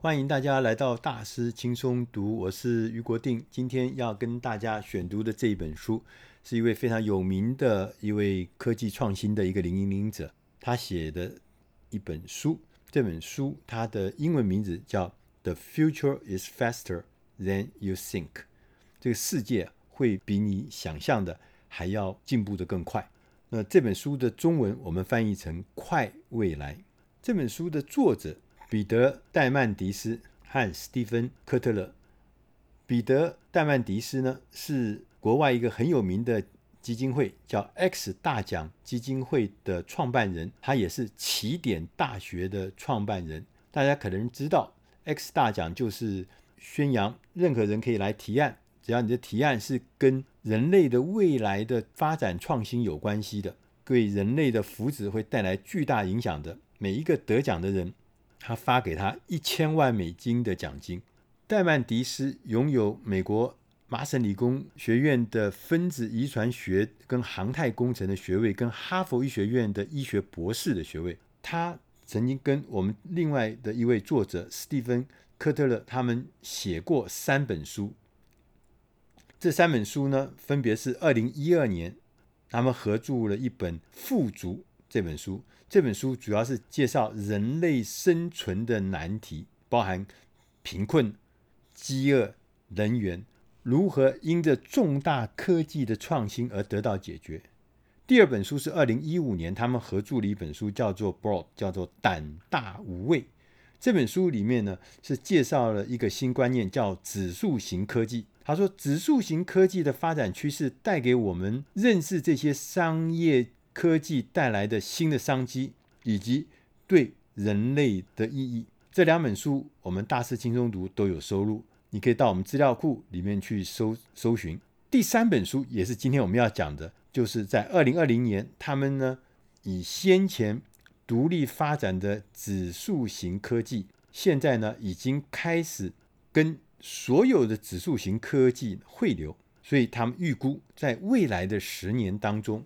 欢迎大家来到大师轻松读，我是余国定。今天要跟大家选读的这一本书，是一位非常有名的一位科技创新的一个领领者，他写的一本书。这本书它的英文名字叫《The Future is Faster Than You Think》，这个世界会比你想象的还要进步得更快。那这本书的中文我们翻译成“快未来”。这本书的作者。彼得·戴曼迪斯和史蒂芬·科特勒。彼得·戴曼迪斯呢，是国外一个很有名的基金会，叫 X 大奖基金会的创办人，他也是起点大学的创办人。大家可能知道，X 大奖就是宣扬任何人可以来提案，只要你的提案是跟人类的未来的发展创新有关系的，对人类的福祉会带来巨大影响的，每一个得奖的人。他发给他一千万美金的奖金。戴曼迪斯拥有美国麻省理工学院的分子遗传学跟航太工程的学位，跟哈佛医学院的医学博士的学位。他曾经跟我们另外的一位作者史蒂芬·科特勒他们写过三本书。这三本书呢，分别是二零一二年他们合著了一本《富足》这本书。这本书主要是介绍人类生存的难题，包含贫困、饥饿、能源，如何因着重大科技的创新而得到解决。第二本书是二零一五年他们合著的一本书，叫做《Broad》，叫做“胆大无畏”。这本书里面呢，是介绍了一个新观念，叫指数型科技。他说，指数型科技的发展趋势带给我们认识这些商业。科技带来的新的商机，以及对人类的意义，这两本书我们大师轻松读都有收录，你可以到我们资料库里面去搜搜寻。第三本书也是今天我们要讲的，就是在二零二零年，他们呢以先前独立发展的指数型科技，现在呢已经开始跟所有的指数型科技汇流，所以他们预估在未来的十年当中。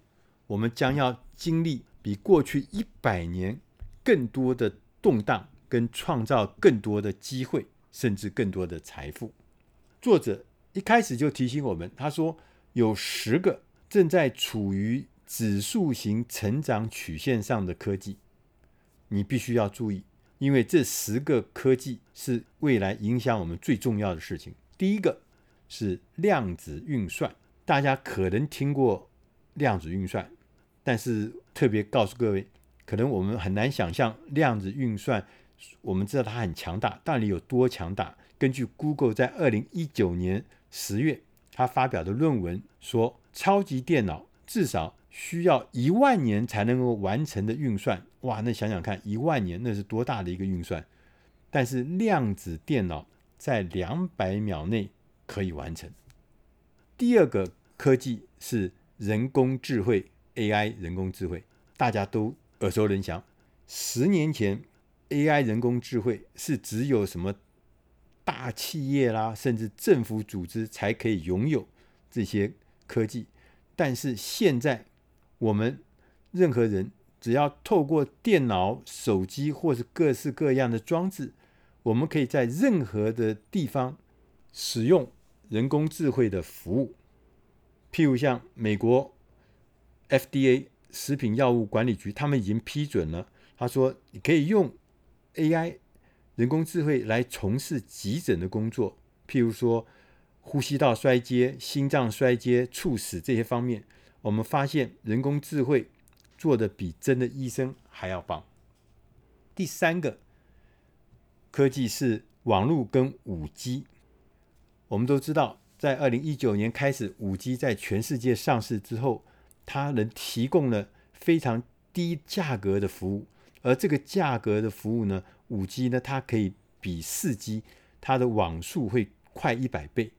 我们将要经历比过去一百年更多的动荡，跟创造更多的机会，甚至更多的财富。作者一开始就提醒我们，他说有十个正在处于指数型成长曲线上的科技，你必须要注意，因为这十个科技是未来影响我们最重要的事情。第一个是量子运算，大家可能听过。量子运算，但是特别告诉各位，可能我们很难想象量子运算。我们知道它很强大，到底有多强大？根据 Google 在二零一九年十月他发表的论文说，超级电脑至少需要一万年才能够完成的运算。哇，那想想看，一万年那是多大的一个运算？但是量子电脑在两百秒内可以完成。第二个科技是。人工智慧 AI，人工智慧大家都耳熟能详。十年前，AI 人工智慧是只有什么大企业啦，甚至政府组织才可以拥有这些科技。但是现在，我们任何人只要透过电脑、手机或是各式各样的装置，我们可以在任何的地方使用人工智慧的服务。譬如像美国 FDA 食品药物管理局，他们已经批准了。他说，你可以用 AI 人工智慧来从事急诊的工作，譬如说呼吸道衰竭、心脏衰竭、猝死这些方面，我们发现人工智慧做的比真的医生还要棒。第三个科技是网络跟五 G，我们都知道。在二零一九年开始，五 G 在全世界上市之后，它能提供了非常低价格的服务，而这个价格的服务呢，五 G 呢，它可以比四 G 它的网速会快一百倍。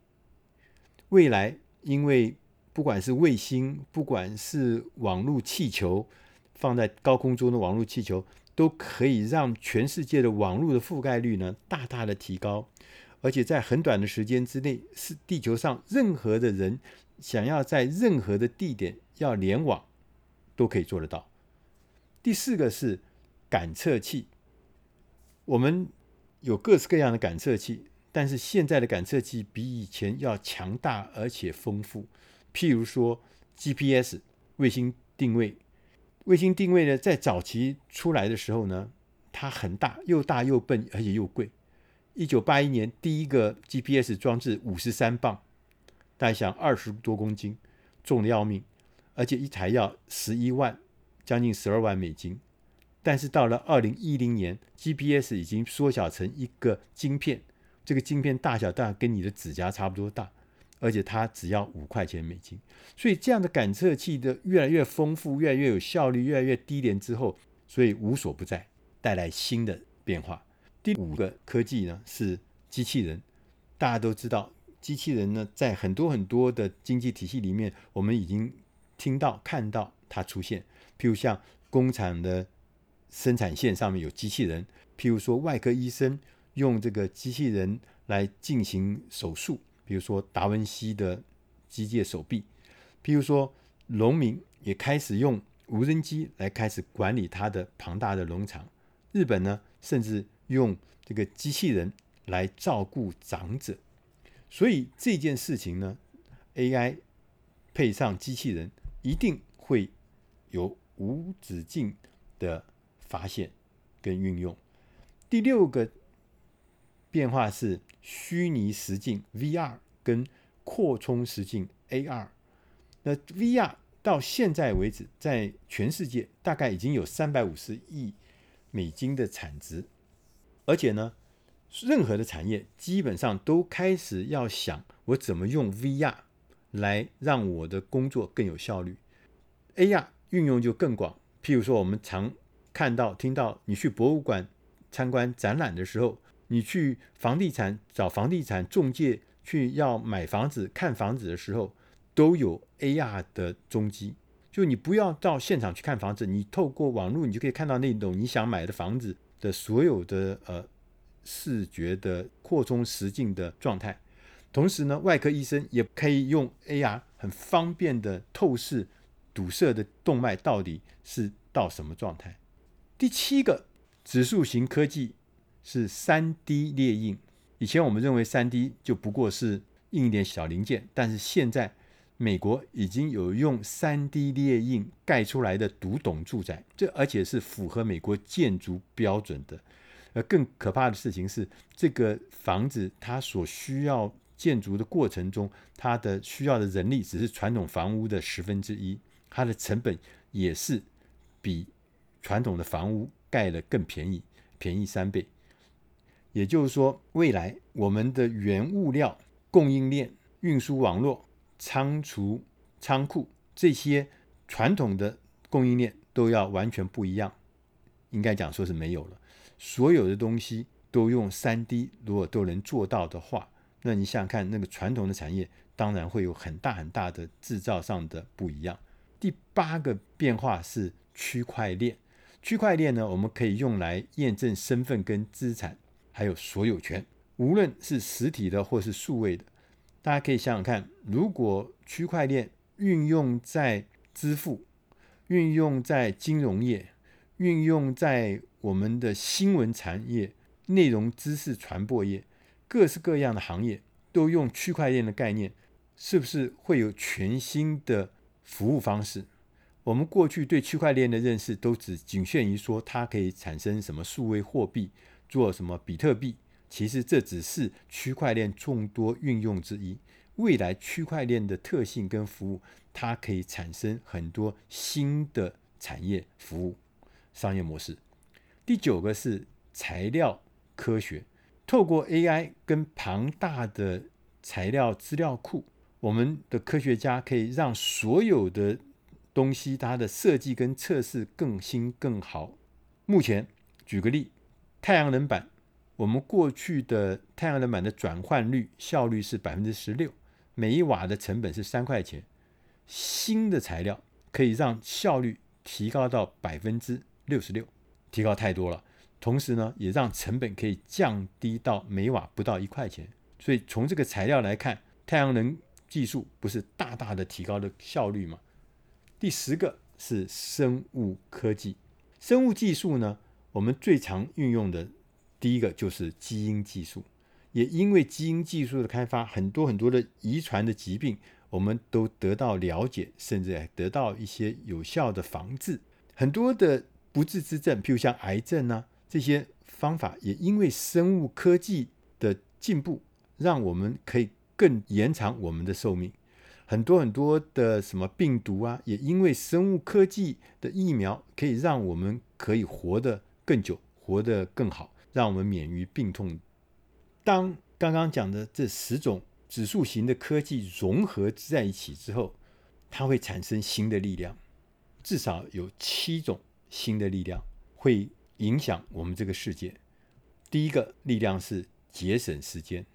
未来，因为不管是卫星，不管是网络气球，放在高空中的网络气球，都可以让全世界的网络的覆盖率呢，大大的提高。而且在很短的时间之内，是地球上任何的人想要在任何的地点要联网，都可以做得到。第四个是感测器，我们有各式各样的感测器，但是现在的感测器比以前要强大而且丰富。譬如说 GPS 卫星定位，卫星定位呢，在早期出来的时候呢，它很大，又大又笨，而且又贵。一九八一年第一个 GPS 装置五十三磅，大家想二十多公斤，重的要命，而且一台要十一万，将近十二万美金。但是到了二零一零年，GPS 已经缩小成一个晶片，这个晶片大小大概跟你的指甲差不多大，而且它只要五块钱美金。所以这样的感测器的越来越丰富，越来越有效率，越来越低廉之后，所以无所不在，带来新的变化。第五个科技呢是机器人，大家都知道，机器人呢在很多很多的经济体系里面，我们已经听到看到它出现，譬如像工厂的。生产线上面有机器人，譬如说外科医生用这个机器人来进行手术，比如说达文西的机械手臂，譬如说农民也开始用无人机来开始管理他的庞大的农场。日本呢，甚至用这个机器人来照顾长者。所以这件事情呢，AI 配上机器人，一定会有无止境的。发现跟运用。第六个变化是虚拟实境 VR 跟扩充实境 AR。那 VR 到现在为止，在全世界大概已经有三百五十亿美金的产值，而且呢，任何的产业基本上都开始要想我怎么用 VR 来让我的工作更有效率。AR 运用就更广，譬如说我们常。看到、听到，你去博物馆参观展览的时候，你去房地产找房地产中介去要买房子、看房子的时候，都有 AR 的踪迹。就你不要到现场去看房子，你透过网络，你就可以看到那栋你想买的房子的所有的呃视觉的扩充实境的状态。同时呢，外科医生也可以用 AR 很方便的透视堵塞的动脉到底是到什么状态。第七个指数型科技是三 D 列印。以前我们认为三 D 就不过是印一点小零件，但是现在美国已经有用三 D 列印盖出来的独栋住宅，这而且是符合美国建筑标准的。而更可怕的事情是，这个房子它所需要建筑的过程中，它的需要的人力只是传统房屋的十分之一，它的成本也是比。传统的房屋盖了更便宜，便宜三倍。也就是说，未来我们的原物料供应链、运输网络、仓储、仓库这些传统的供应链都要完全不一样。应该讲说是没有了，所有的东西都用 3D，如果都能做到的话，那你想想看，那个传统的产业当然会有很大很大的制造上的不一样。第八个变化是区块链。区块链呢，我们可以用来验证身份跟资产，还有所有权，无论是实体的或是数位的。大家可以想想看，如果区块链运用在支付、运用在金融业、运用在我们的新闻产业、内容知识传播业，各式各样的行业都用区块链的概念，是不是会有全新的服务方式？我们过去对区块链的认识都只仅限于说它可以产生什么数位货币，做什么比特币。其实这只是区块链众多运用之一。未来区块链的特性跟服务，它可以产生很多新的产业服务商业模式。第九个是材料科学，透过 AI 跟庞大的材料资料库，我们的科学家可以让所有的东西它的设计跟测试更新更好。目前举个例，太阳能板，我们过去的太阳能板的转换率效率是百分之十六，每一瓦的成本是三块钱。新的材料可以让效率提高到百分之六十六，提高太多了。同时呢，也让成本可以降低到每瓦不到一块钱。所以从这个材料来看，太阳能技术不是大大的提高了效率吗？第十个是生物科技，生物技术呢，我们最常运用的第一个就是基因技术，也因为基因技术的开发，很多很多的遗传的疾病，我们都得到了解，甚至得到一些有效的防治。很多的不治之症，譬如像癌症啊，这些方法也因为生物科技的进步，让我们可以更延长我们的寿命。很多很多的什么病毒啊，也因为生物科技的疫苗，可以让我们可以活得更久，活得更好。让我们免于病痛。当刚刚讲的这十种指数型的科技融合在一起之后，它会产生新的力量。至少有七种新的力量会影响我们这个世界。第一个力量是节省时间，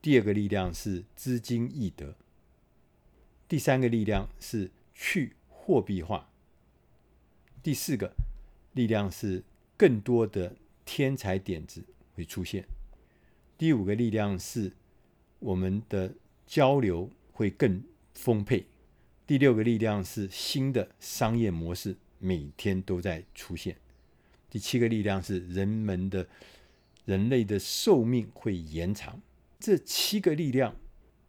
第二个力量是资金易得，第三个力量是去货币化，第四个力量是更多的。天才点子会出现。第五个力量是我们的交流会更丰沛。第六个力量是新的商业模式每天都在出现。第七个力量是人们的人类的寿命会延长。这七个力量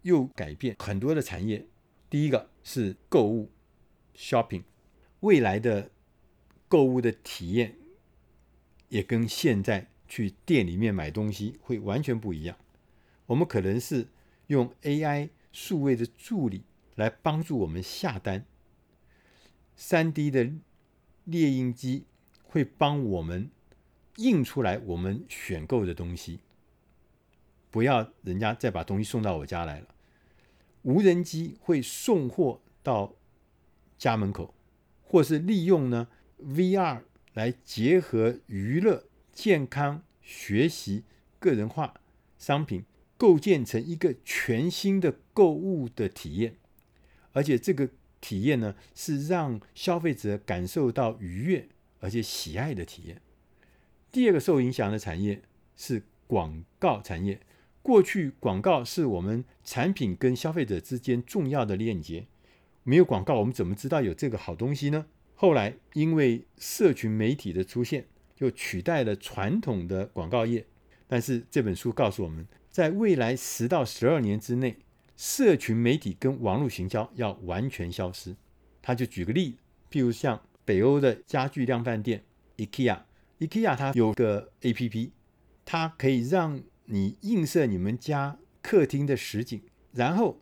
又改变很多的产业。第一个是购物 （shopping），未来的购物的体验。也跟现在去店里面买东西会完全不一样。我们可能是用 AI 数位的助理来帮助我们下单，3D 的猎鹰机会帮我们印出来我们选购的东西，不要人家再把东西送到我家来了。无人机会送货到家门口，或是利用呢 VR。来结合娱乐、健康、学习、个人化商品，构建成一个全新的购物的体验，而且这个体验呢，是让消费者感受到愉悦而且喜爱的体验。第二个受影响的产业是广告产业。过去广告是我们产品跟消费者之间重要的链接，没有广告，我们怎么知道有这个好东西呢？后来，因为社群媒体的出现，就取代了传统的广告业。但是这本书告诉我们，在未来十到十二年之内，社群媒体跟网络行销要完全消失。他就举个例子，譬如像北欧的家具量贩店 IKEA，IKEA 它有个 APP，它可以让你映射你们家客厅的实景，然后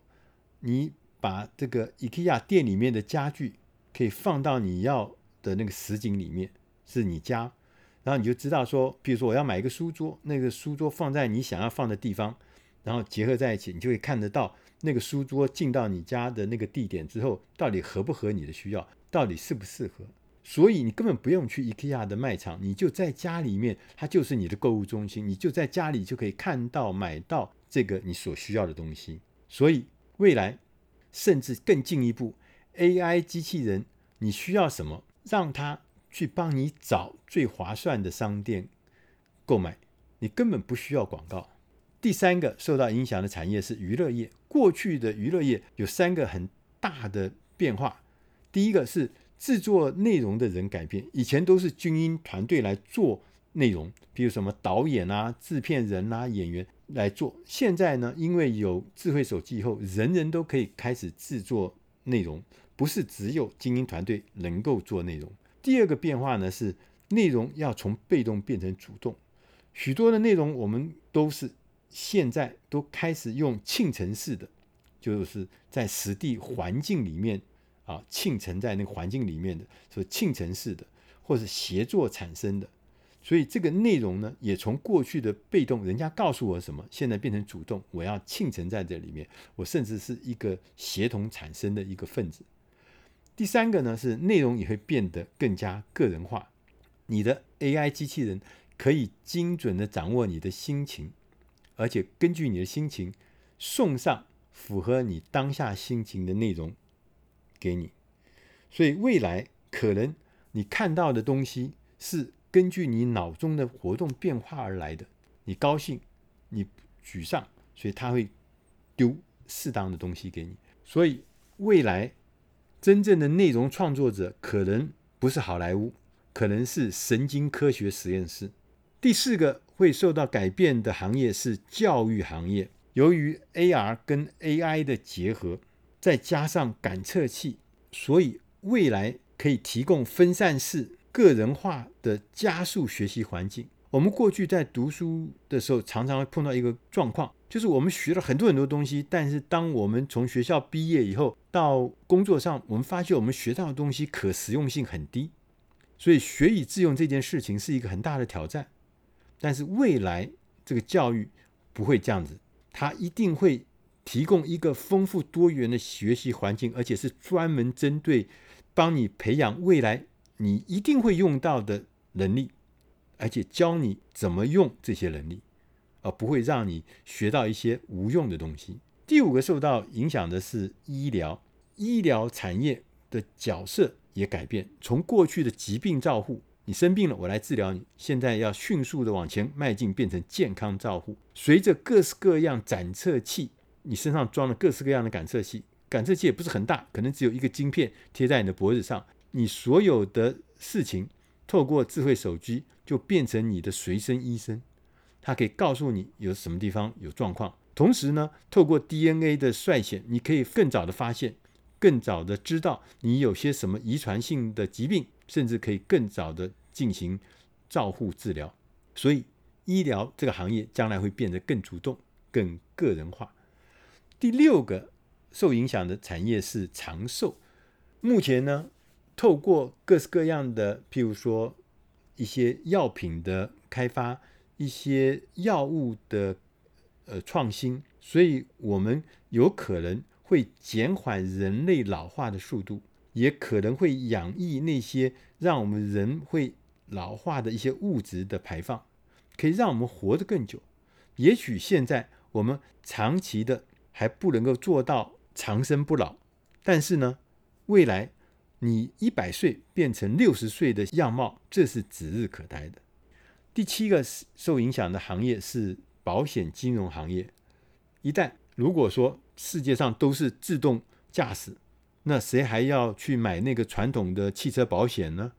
你把这个 IKEA 店里面的家具。可以放到你要的那个实景里面，是你家，然后你就知道说，比如说我要买一个书桌，那个书桌放在你想要放的地方，然后结合在一起，你就会看得到那个书桌进到你家的那个地点之后，到底合不合你的需要，到底适不适合。所以你根本不用去 IKEA 的卖场，你就在家里面，它就是你的购物中心，你就在家里就可以看到买到这个你所需要的东西。所以未来甚至更进一步。AI 机器人，你需要什么？让它去帮你找最划算的商店购买，你根本不需要广告。第三个受到影响的产业是娱乐业。过去的娱乐业有三个很大的变化。第一个是制作内容的人改变，以前都是精英团队来做内容，比如什么导演啊、制片人啊、演员来做。现在呢，因为有智慧手机以后，人人都可以开始制作内容。不是只有精英团队能够做内容。第二个变化呢，是内容要从被动变成主动。许多的内容我们都是现在都开始用庆城式的，就是在实地环境里面啊，庆程在那个环境里面的，所以庆程式的，或是协作产生的。所以这个内容呢，也从过去的被动，人家告诉我什么，现在变成主动，我要庆程在这里面，我甚至是一个协同产生的一个分子。第三个呢，是内容也会变得更加个人化。你的 AI 机器人可以精准地掌握你的心情，而且根据你的心情送上符合你当下心情的内容给你。所以未来可能你看到的东西是根据你脑中的活动变化而来的。你高兴，你沮丧，所以他会丢适当的东西给你。所以未来。真正的内容创作者可能不是好莱坞，可能是神经科学实验室。第四个会受到改变的行业是教育行业。由于 AR 跟 AI 的结合，再加上感测器，所以未来可以提供分散式、个人化的加速学习环境。我们过去在读书的时候，常常会碰到一个状况，就是我们学了很多很多东西，但是当我们从学校毕业以后到工作上，我们发现我们学到的东西可实用性很低，所以学以致用这件事情是一个很大的挑战。但是未来这个教育不会这样子，它一定会提供一个丰富多元的学习环境，而且是专门针对帮你培养未来你一定会用到的能力。而且教你怎么用这些能力，而不会让你学到一些无用的东西。第五个受到影响的是医疗，医疗产业的角色也改变，从过去的疾病照护，你生病了我来治疗你，现在要迅速的往前迈进，变成健康照护。随着各式各样展测器，你身上装了各式各样的感测器，感测器也不是很大，可能只有一个晶片贴在你的脖子上，你所有的事情透过智慧手机。就变成你的随身医生，它可以告诉你有什么地方有状况。同时呢，透过 DNA 的筛选，你可以更早的发现，更早的知道你有些什么遗传性的疾病，甚至可以更早的进行照护治疗。所以，医疗这个行业将来会变得更主动、更个人化。第六个受影响的产业是长寿。目前呢，透过各式各样的，譬如说。一些药品的开发，一些药物的呃创新，所以我们有可能会减缓人类老化的速度，也可能会养抑那些让我们人会老化的一些物质的排放，可以让我们活得更久。也许现在我们长期的还不能够做到长生不老，但是呢，未来。你一百岁变成六十岁的样貌，这是指日可待的。第七个受影响的行业是保险金融行业。一旦如果说世界上都是自动驾驶，那谁还要去买那个传统的汽车保险呢？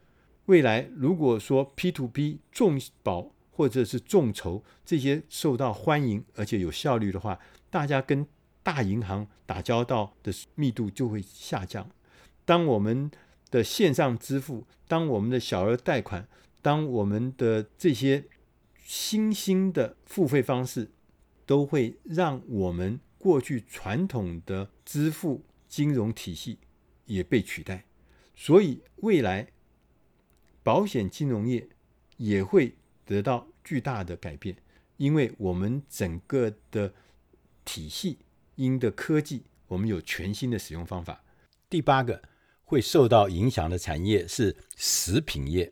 未来如果说 P to P 众保或者是众筹这些受到欢迎而且有效率的话，大家跟大银行打交道的密度就会下降。当我们的线上支付，当我们的小额贷款，当我们的这些新兴的付费方式，都会让我们过去传统的支付金融体系也被取代。所以未来保险金融业也会得到巨大的改变，因为我们整个的体系因的科技，我们有全新的使用方法。第八个。会受到影响的产业是食品业。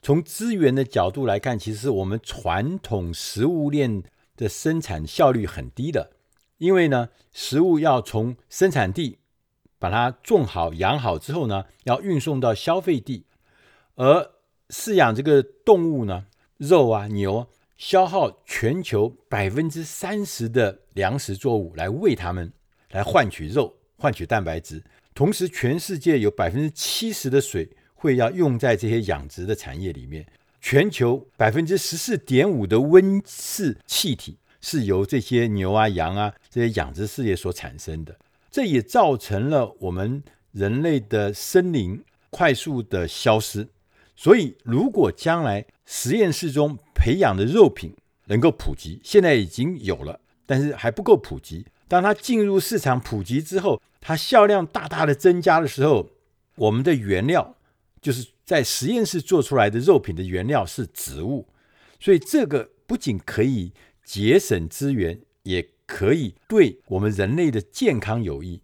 从资源的角度来看，其实我们传统食物链的生产效率很低的，因为呢，食物要从生产地把它种好、养好之后呢，要运送到消费地，而饲养这个动物呢，肉啊、牛，消耗全球百分之三十的粮食作物来喂它们，来换取肉、换取蛋白质。同时，全世界有百分之七十的水会要用在这些养殖的产业里面。全球百分之十四点五的温室气体是由这些牛啊、羊啊这些养殖事业所产生的。这也造成了我们人类的森林快速的消失。所以，如果将来实验室中培养的肉品能够普及，现在已经有了，但是还不够普及。当它进入市场普及之后，它销量大大的增加的时候，我们的原料就是在实验室做出来的肉品的原料是植物，所以这个不仅可以节省资源，也可以对我们人类的健康有益。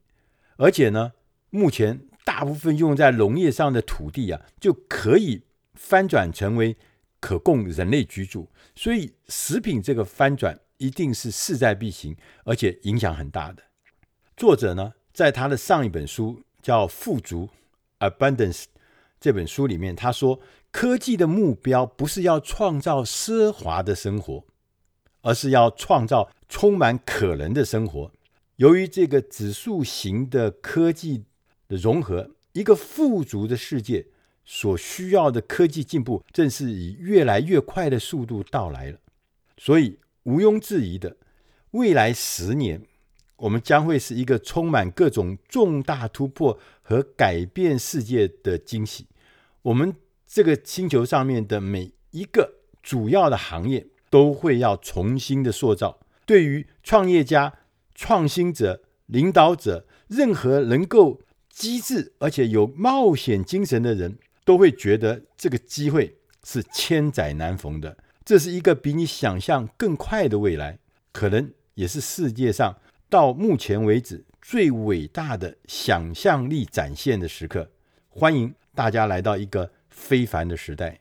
而且呢，目前大部分用在农业上的土地啊，就可以翻转成为可供人类居住。所以食品这个翻转一定是势在必行，而且影响很大的。作者呢，在他的上一本书叫《富足》（Abundance） 这本书里面，他说，科技的目标不是要创造奢华的生活，而是要创造充满可能的生活。由于这个指数型的科技的融合，一个富足的世界所需要的科技进步，正是以越来越快的速度到来了。所以，毋庸置疑的，未来十年，我们将会是一个充满各种重大突破和改变世界的惊喜。我们这个星球上面的每一个主要的行业，都会要重新的塑造。对于创业家、创新者、领导者，任何能够机智而且有冒险精神的人，都会觉得这个机会是千载难逢的。这是一个比你想象更快的未来，可能也是世界上到目前为止最伟大的想象力展现的时刻。欢迎大家来到一个非凡的时代。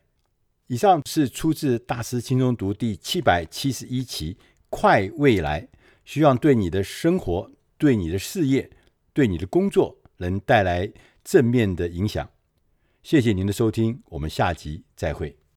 以上是出自大师轻松读第七百七十一期《快未来》，希望对你的生活、对你的事业、对你的工作能带来正面的影响。谢谢您的收听，我们下集再会。